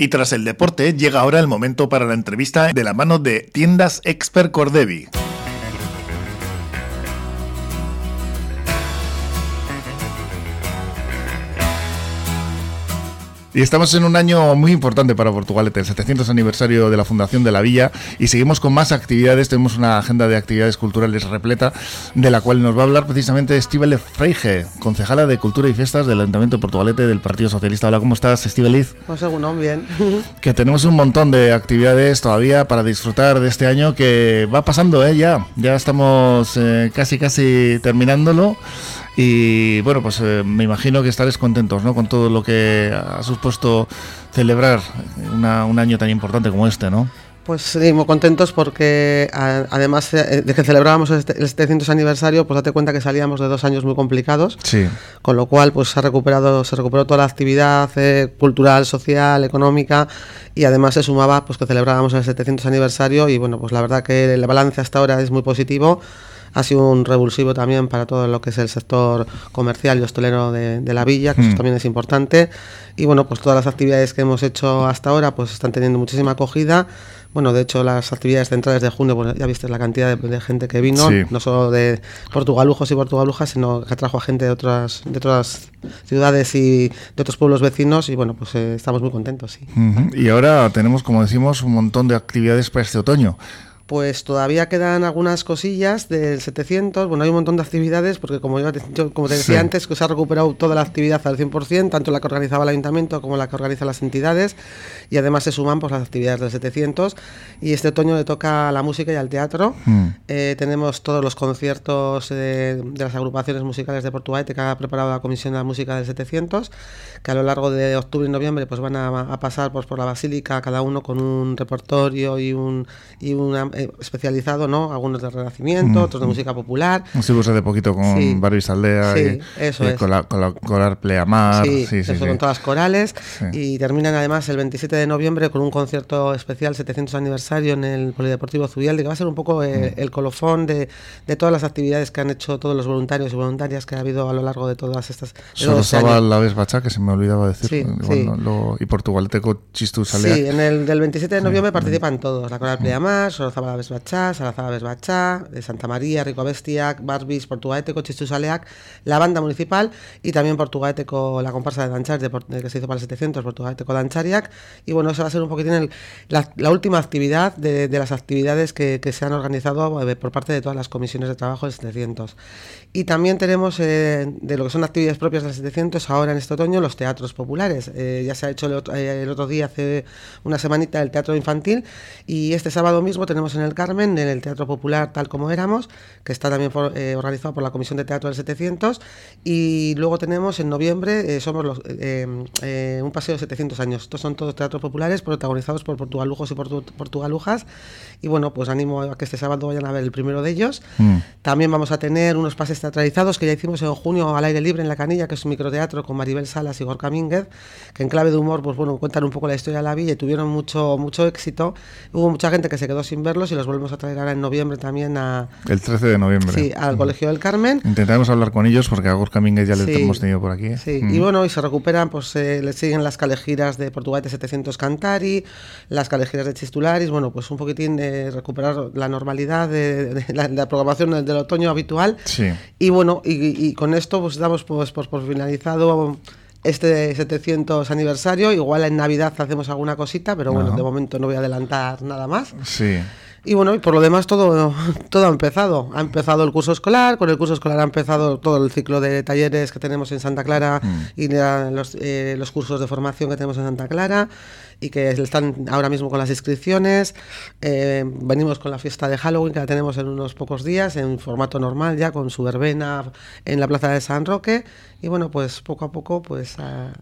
Y tras el deporte, llega ahora el momento para la entrevista de la mano de Tiendas Expert Cordevi. Y estamos en un año muy importante para Portugalete, el 700 aniversario de la fundación de la villa, y seguimos con más actividades. Tenemos una agenda de actividades culturales repleta, de la cual nos va a hablar precisamente Estíbaliz Freige, concejala de Cultura y Fiestas del Ayuntamiento de Portugalete del Partido Socialista. Hola, ¿cómo estás, Estíbaliz? Pues según bien. Que tenemos un montón de actividades todavía para disfrutar de este año que va pasando, ¿eh? Ya, ya estamos eh, casi, casi terminándolo. Y bueno, pues eh, me imagino que estaréis contentos ¿no? con todo lo que ha supuesto celebrar un año tan importante como este, ¿no? Pues sí, muy contentos porque además eh, de que celebrábamos este, el 700 aniversario, pues date cuenta que salíamos de dos años muy complicados, sí. con lo cual pues se ha recuperado, se recuperó toda la actividad eh, cultural, social, económica y además se sumaba pues que celebrábamos el 700 aniversario y bueno, pues la verdad que el balance hasta ahora es muy positivo ha sido un revulsivo también para todo lo que es el sector comercial y hostelero de, la villa, que eso mm. también es importante. Y bueno, pues todas las actividades que hemos hecho hasta ahora pues están teniendo muchísima acogida. Bueno, de hecho, las actividades centrales de junio, pues ya viste la cantidad de, gente que vino, no solo de portugalujos y portugalujas, sino que trajo a gente de otras, de otras ciudades y de otros pueblos vecinos. Y bueno, pues eh, estamos muy contentos, sí. Y ahora tenemos, como decimos, un montón de actividades para este otoño pues todavía quedan algunas cosillas del 700. Bueno, hay un montón de actividades, porque como yo, como te decía antes, que se ha recuperado toda la actividad al 100%, tanto la que organizaba el ayuntamiento como la que organizan las entidades, y además se suman pues, las actividades del 700. Y este otoño le toca a la música y al teatro. Mm. Eh, tenemos todos los conciertos de las agrupaciones musicales de Portugal que ha preparado la Comisión de la Música del 700, que a lo largo de octubre y noviembre pues, van a, pasar pues, por la Basílica, cada uno con un repertorio y, un, y una eh, especializado, ¿no? Algunos de Renacimiento, otros de música popular. Pues hace poquito con sí. Aldea y, eso con, la, con la coral Pleamar. Sí, eso con todas las corales. Y terminan además el 27 de noviembre con un concierto especial 700 aniversario en el Polideportivo Zubialde, que va a ser un poco eh, mm. el colofón de, de, todas las actividades que han hecho todos los voluntarios y voluntarias que ha habido a lo largo de todas estas... Solo estaba la vez Bachá, que se me olvidaba decir. Bueno, y Portugalteco Chistu Salea. Sí, en el del 27 de noviembre participan todos. La coral Pleamar, Sorozaba la Bachá, Salazar Bachá, de Santa María, Rico Bestiac, Barbis, Portugaeteco, Chistusaleac, la banda municipal y también Portugaeteco, la comparsa de Danchar, de, que se hizo para el 700, Portugaeteco Danchariac. Y bueno, eso va a ser un poquitín la, última actividad de, las actividades que, se han organizado eh, por parte de todas las comisiones de trabajo del 700. Y también tenemos eh, de lo que son actividades propias del 700 ahora en este otoño los teatros populares. Eh, ya se ha hecho el otro, el otro, día, hace una semanita, el teatro infantil y este sábado mismo tenemos en el Carmen, en el Teatro Popular Tal Como Éramos, que está también eh, organizado por la Comisión de Teatro del 700. Y luego tenemos en noviembre, eh, somos los, eh, un paseo de 700 años. Estos son todos teatros populares protagonizados por portugalujos y portugalujas. Y bueno, pues animo a que este sábado vayan a ver el primero de ellos. Mm. También vamos a tener unos pases teatralizados que ya hicimos en junio al aire libre en La Canilla, que es un microteatro con Maribel Salas y Gorka Mínguez, que en clave de humor, pues bueno, cuentan un poco la historia de la villa y tuvieron mucho, mucho éxito. Hubo mucha gente que se quedó sin verlos y los volvemos a traer ahora en noviembre también a... El 13 de noviembre. Sí, al Colegio del Carmen. Intentaremos hablar con ellos porque a Gorka Mínguez ya le hemos tenido por aquí. Sí, y bueno, y se recuperan, pues eh, le siguen las calejiras de Portugal 700 Cantari, las calejiras de Chistularis, bueno, pues un poquitín de recuperar la normalidad de, la, programación del, otoño habitual. Sí. Y bueno, y, con esto pues damos pues, por finalizado este 700 aniversario. Igual en Navidad hacemos alguna cosita, pero bueno, de momento no voy a adelantar nada más. Sí. Y bueno, y por lo demás todo, todo ha empezado. Ha empezado el curso escolar, con el curso escolar ha empezado todo el ciclo de talleres que tenemos en Santa Clara mm. y los, eh, los cursos de formación que tenemos en Santa Clara y que están ahora mismo con las inscripciones. Eh, venimos con la fiesta de Halloween que la tenemos en unos pocos días en formato normal ya con su verbena en la plaza de San Roque y bueno pues poco a poco pues a,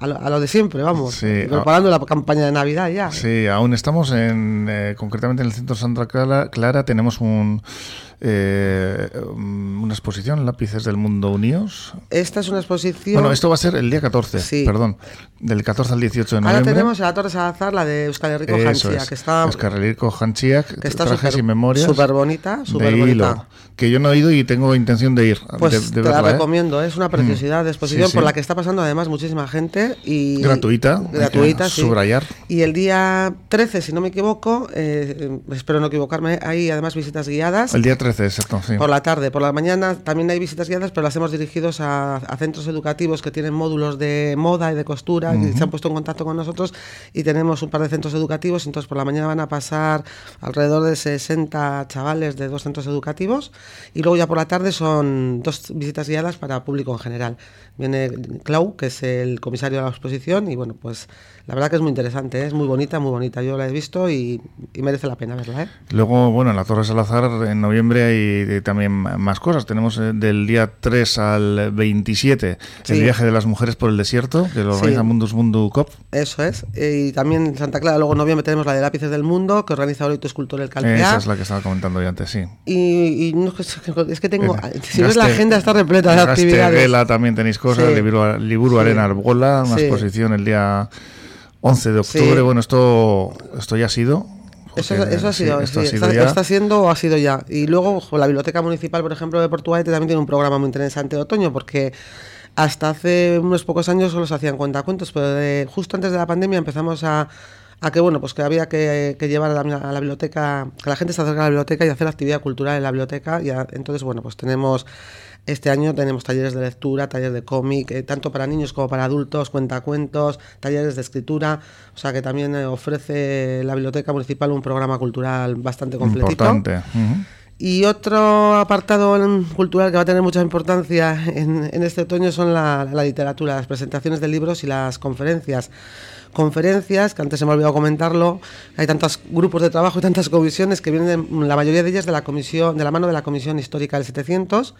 lo, de siempre, vamos. preparando la campaña de Navidad ya. Sí, aún estamos en, eh, concretamente en el centro Santa Clara, Clara tenemos un eh, una exposición, Lápices del Mundo Unidos. Esta es una exposición... Bueno, esto va a ser el día 14, perdón, del 14 al 18 de noviembre. Ahora tenemos en la Torre Salazar la de Euskal Herriko Hanchiak, que está... Euskal Herriko Hanchiak, que está trajes y memorias. Súper bonita, súper bonita. que yo no he ido y tengo intención de ir. Pues te la ¿eh? recomiendo, es una preciosidad de mm, exposición por la que está pasando además muchísima gente. y Gratuita. Gratuita, sí. Subrayar. Y el día 13, si no me equivoco, eh, espero no equivocarme, hay además visitas guiadas. El día 13, exacto, sí. Por la tarde. Por la mañana también hay visitas guiadas, pero las hemos dirigidos a, centros educativos que tienen módulos de moda y de costura y se han puesto en contacto con nosotros y tenemos un par de centros educativos. Entonces por la mañana van a pasar alrededor de 60 chavales de dos centros educativos y luego ya por la tarde son dos visitas guiadas para público en general. Viene Clau, que es el comisario de la exposición y bueno, pues la verdad que es muy interesante, ¿eh? es muy bonita, muy bonita. Yo la he visto y, merece la pena verla. ¿eh? Luego, bueno, en la Torre Salazar en noviembre hay también más cosas. Tenemos eh, del día 3 al 27 el viaje de las mujeres por el desierto, que lo organiza Mundus Mundu Cop. Eso es. Y también en Santa Clara, luego en noviembre tenemos la de Lápices del Mundo, que organiza Orito Escultor el Calpea. Esa es la que estaba comentando yo antes, sí. Y, es que tengo... si ves la agenda está repleta de actividades. también tenéis cosas, Liburu, Arena Arbola, una exposición el día 11 de octubre, bueno, esto, esto ya ha sido. Eso, ha sido, está, siendo o ha sido ya. Y luego la Biblioteca Municipal, por ejemplo, de Portugalete también tiene un programa muy interesante de otoño, porque hasta hace unos pocos años solo se hacían cuentacuentos, pero justo antes de la pandemia empezamos a, que bueno pues que había que, llevar a la, biblioteca que la gente se acerque a la biblioteca y hacer actividad cultural en la biblioteca y entonces bueno pues tenemos este año tenemos talleres de lectura, talleres de cómic, eh, tanto para niños como para adultos, cuentacuentos, talleres de escritura, o sea que también eh, ofrece la Biblioteca Municipal un programa cultural bastante completito. Importante. Y otro apartado cultural que va a tener mucha importancia en, este otoño son la, literatura, las presentaciones de libros y las conferencias. Conferencias, que antes se me ha olvidado comentarlo, hay tantos grupos de trabajo y tantas comisiones que vienen, la mayoría de ellas de la comisión, de la mano de la Comisión Histórica del 700,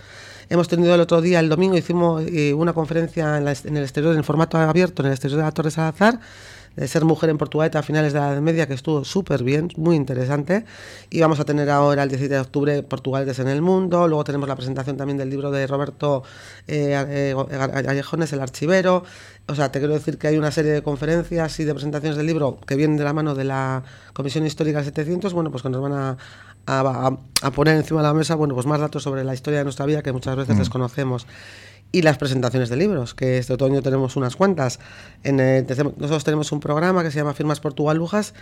Hemos tenido el otro día, el domingo, hicimos eh, una conferencia en, el exterior, en formato abierto, en el exterior de la Torre Salazar, de ser mujer en Portugalete a finales de la Edad Media, que estuvo súper bien, muy interesante. Y vamos a tener ahora el 17 de octubre Portugaletes en el Mundo. Luego tenemos la presentación también del libro de Roberto eh, eh El Archivero. O sea, te quiero decir que hay una serie de conferencias y de presentaciones del libro que vienen de la mano de la Comisión Histórica 700, bueno, pues que nos van a a, poner encima de la mesa bueno, pues más datos sobre la historia de nuestra vida que muchas veces mm. desconocemos. Y las presentaciones de libros, que este otoño tenemos unas cuantas. En nosotros tenemos un programa que se llama Firmas Portugalujas,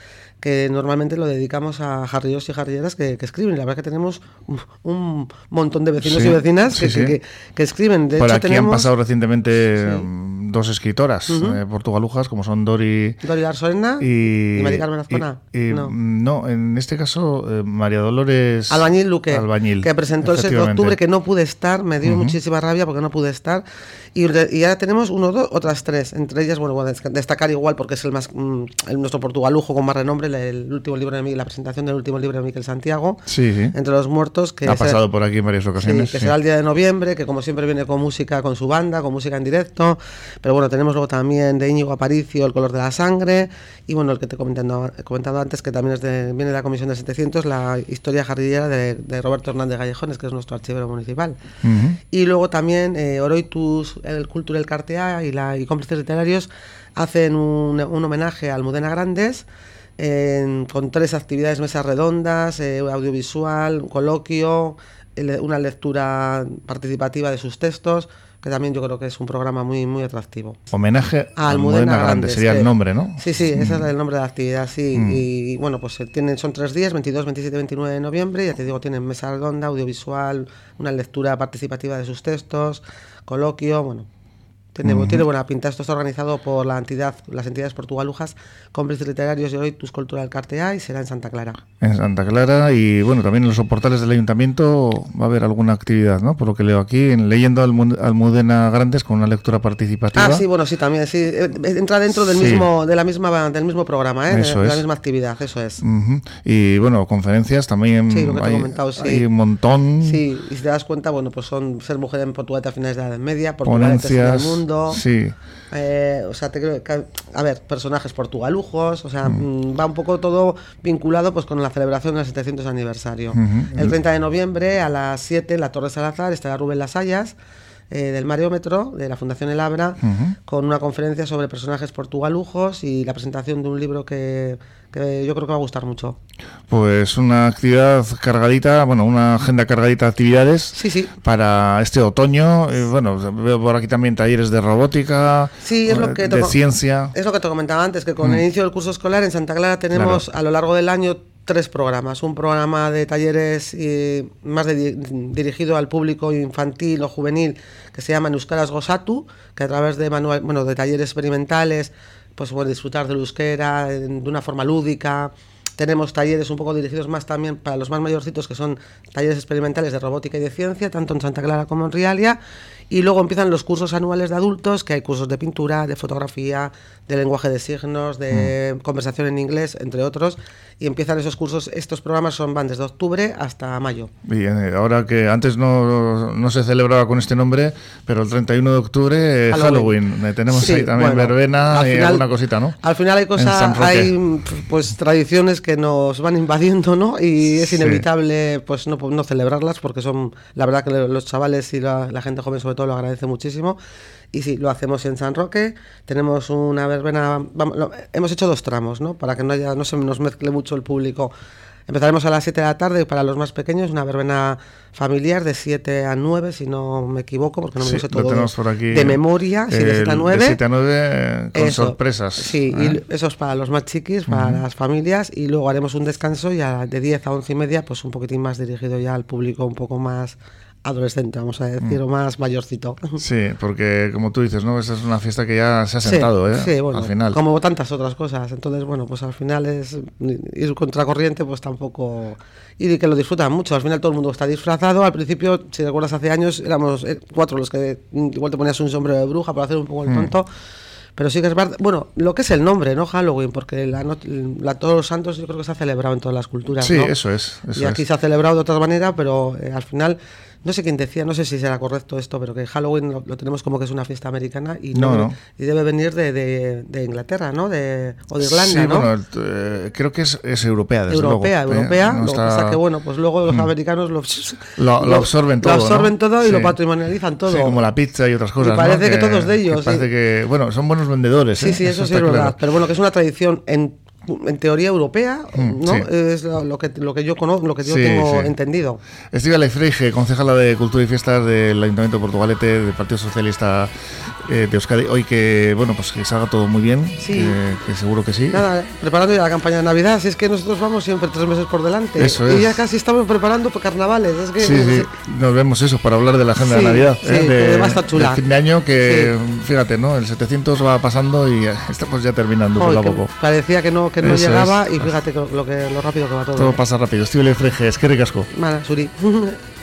que normalmente lo dedicamos a jarrillos y jarrilleras que, escriben. La verdad que tenemos un, montón de vecinos y vecinas que, que, escriben. De Por aquí han pasado recientemente dos escritoras eh, portugalujas, como son Dori... Dori Arsorena y, y María Carmen Azcona. no. en este caso, eh, María Dolores... Albañil Luque, Albañil, que presentó el 6 de octubre, que no pude estar, me dio muchísima rabia porque no pude estar. Y, y, ahora tenemos uno, dos, otras tres. Entre ellas, bueno, destacar igual porque es el más mm, el, nuestro portugalujo con más renombre, el, último libro de la presentación del último libro de Miquel Santiago, sí, Entre los muertos, que ha pasado por aquí en varias ocasiones. que será el día de noviembre, que como siempre viene con música, con su banda, con música en directo. Pero bueno, tenemos luego también de Íñigo Aparicio, El color de la sangre, y bueno, el que te he comentado, comentado antes, que también es de, viene de la Comisión de 700, la historia jardinera de, Roberto Hernández Gallejones, que es nuestro archivero municipal. Y luego también eh, Oroitus, el Cultura del Cartea y, la, y Cómplices Literarios hacen un, homenaje a Almudena Grandes, con tres actividades, mesas redondas, eh, audiovisual, coloquio, una lectura participativa de sus textos que también yo creo que es un programa muy muy atractivo. Homenaje a Almudena, Grande, sería el nombre, ¿no? Sí, sí, ese es mm. el nombre de la actividad, sí. Mm. Y bueno, pues eh, tienen, son tres días, 22, 27 29 de noviembre, ya te digo, tienen mesa redonda, audiovisual, una lectura participativa de sus textos, coloquio, bueno, tiene, buena pinta. Esto está organizado por la entidad, las entidades portugalujas, Cómplices Literarios de Tus Cultural Cartea y será en Santa Clara. En Santa Clara y bueno, también en los soportales del ayuntamiento va a haber alguna actividad, ¿no? Por lo que leo aquí, en Leyendo Almudena Grandes con una lectura participativa. Ah, sí, bueno, sí, también, sí. Eh, entra dentro del mismo de la misma del mismo programa, ¿eh? de, la misma actividad, eso es. Y bueno, conferencias también sí, lo que hay, he comentado, sí. hay un montón. Sí, y si te das cuenta, bueno, pues son ser mujer en Portugal a finales de la Edad Media, Portugal Ponencias mundo. Sí. Eh, o sea, te creo que, a ver, personajes portugalujos, o sea, mm, va un poco todo vinculado pues con la celebración del 700 aniversario. El 30 de noviembre a las 7 en la Torre Salazar estará Rubén Lasallas eh, del Mariómetro, de la Fundación El Abra, con una conferencia sobre personajes portugalujos y la presentación de un libro que, que yo creo que va a gustar mucho. Pues una actividad cargadita, bueno, una agenda cargadita de actividades Sí, sí. para este otoño. Eh, bueno, veo por aquí también talleres de robótica, Sí, es lo eh, que de ciencia. Es lo que te comentaba antes, que con el inicio del curso escolar en Santa Clara tenemos a lo largo del año tres programas. Un programa de talleres más de- dirigido al público infantil o juvenil que se llama Euskaras Gosatu, que a través de, manual, bueno, de talleres experimentales pues puede disfrutar del euskera de una forma lúdica. Tenemos talleres un poco dirigidos más también para los más mayorcitos, que son talleres experimentales de robótica y de ciencia, tanto en Santa Clara como en Rialia. Y luego empiezan los cursos anuales de adultos, que hay cursos de pintura, de fotografía, de lenguaje de signos, de conversación en inglés, entre otros. Y empiezan esos cursos, estos programas son van desde octubre hasta mayo. Y eh, ahora que antes no, no se celebraba con este nombre, pero el 31 de octubre, eh, Halloween. Halloween. Eh, tenemos Sí, ahí también bueno, verbena al y final- alguna cosita, ¿no? Al final hay cosas, hay pues tradiciones que nos van invadiendo, ¿no? Y es Sí. inevitable pues no, no celebrarlas porque son, la verdad que los chavales y la, la gente joven sobre todo lo agradece muchísimo. Y sí, lo hacemos en San Roque, tenemos una verbena, vamos, lo- hemos hecho dos tramos, ¿no? Para que no, haya, no se nos mezcle mucho el público. Empezaremos a las 7 de la tarde para los más pequeños, una verbena familiar de 7 a 9, si no me equivoco, porque no me Sí, lo sé lo todo tenemos por aquí. de memoria, sí, de 7 a El 9. 7 a 9 eh, con Eso, sorpresas. Sí, ¿eh? y eso es para los más chiquis, para las familias, y luego haremos un descanso ya de 10 a 11 y media, pues un poquitín más dirigido ya al público un poco más adolescente, vamos a decir, o más mayorcito. Sí, porque como tú dices, ¿no? Esa es una fiesta que ya se ha Sí, sentado, ¿eh? sí, bueno, Al final. como tantas otras cosas. Entonces, bueno, pues al final es ir contracorriente, pues tampoco. Y que lo disfrutan mucho. Al final todo el mundo está disfrazado. Al principio, si recuerdas, hace años éramos eh, cuatro los que mm, igual te ponías un sombrero de bruja para hacer un Mm. poco el tonto. Pero sí que es verdad, bueno, lo que es el nombre, ¿no? Halloween, porque la, la Todos los Santos yo creo que se ha celebrado en todas las culturas. Sí, ¿no? eso es. Eso y aquí es. se ha celebrado de otra manera, pero eh, al final, no sé quién decía, no sé si será correcto esto, pero que Halloween lo, lo tenemos como que es una fiesta americana y, No, no. y debe venir de, de- de Inglaterra, ¿no? De, o de Irlanda, sí, ¿no? bueno, eh, creo que es, es europea, desde europea, luego. ¿eh? europea. No lo que pasa que, bueno, pues luego los americanos lo, Lo- lo absorben todo, Lo absorben todo y lo patrimonializan todo. Sí, como la pizza y otras cosas. ¿no? parece que todo es de ellos, Parece sí. que, bueno, son buenos vendedores. Sí, ¿eh? sí, eso, sí es verdad. claro. Pero bueno, que es una tradición en, en teoría europea, Mm, ¿no? sí. Es lo, que, lo que yo conozco, lo que yo Sí, tengo sí. entendido. Estíbal Freige, concejala de Cultura y Fiestas del Ayuntamiento de Portugalete, del Partido Socialista eh, de Euskadi. Hoy que, bueno, pues que salga todo muy bien, Sí. que, que seguro que sí. Nada, preparando ya la campaña de Navidad, si es que nosotros vamos siempre tres meses por delante. Eso Y es. ya casi estamos preparando para carnavales. Es que Sí, sí, nos vemos eso para hablar de la agenda de Navidad. sí, ¿eh? que va a estar chula. fin de año que, fíjate, ¿no? El 700 va pasando y estamos ya terminando poco a poco. parecía que no, que no Eso llegaba es. y fíjate que lo, que, lo rápido que va todo. Todo pasa rápido. Estíbal Freige, es que ricasco. Mala, Suri.